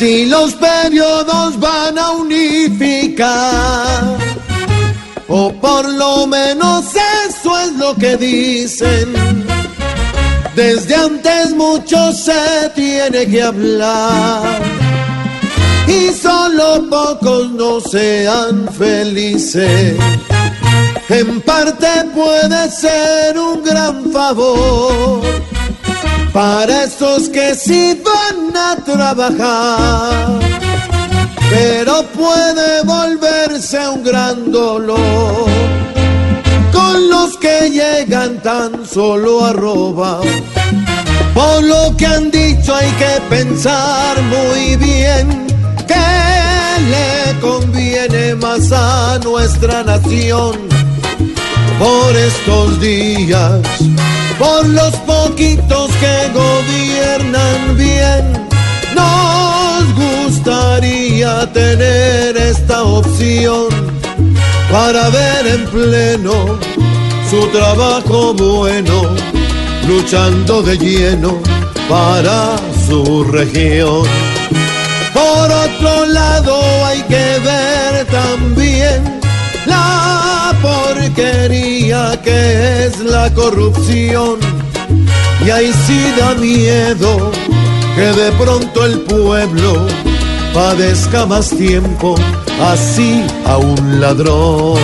los periodos van a unificar. O por lo menos eso es lo que dicen. Desde antes mucho se tiene que hablar. Y solo pocos no sean felices. En parte puede ser un gran favor para esos que sí van a trabajar, pero puede volverse un gran dolor con los que llegan tan solo a robar. Por lo que han dicho hay que pensar muy bien que le conviene más a nuestra nación por estos días por los poquitos que gobiernan bien. Nos gustaría tener esta opción para ver en pleno su trabajo bueno, luchando de lleno para su región. Por otro lado hay que ver también que es la corrupción. Y ahí sí da miedo que de pronto el pueblo padezca más tiempo así a un ladrón.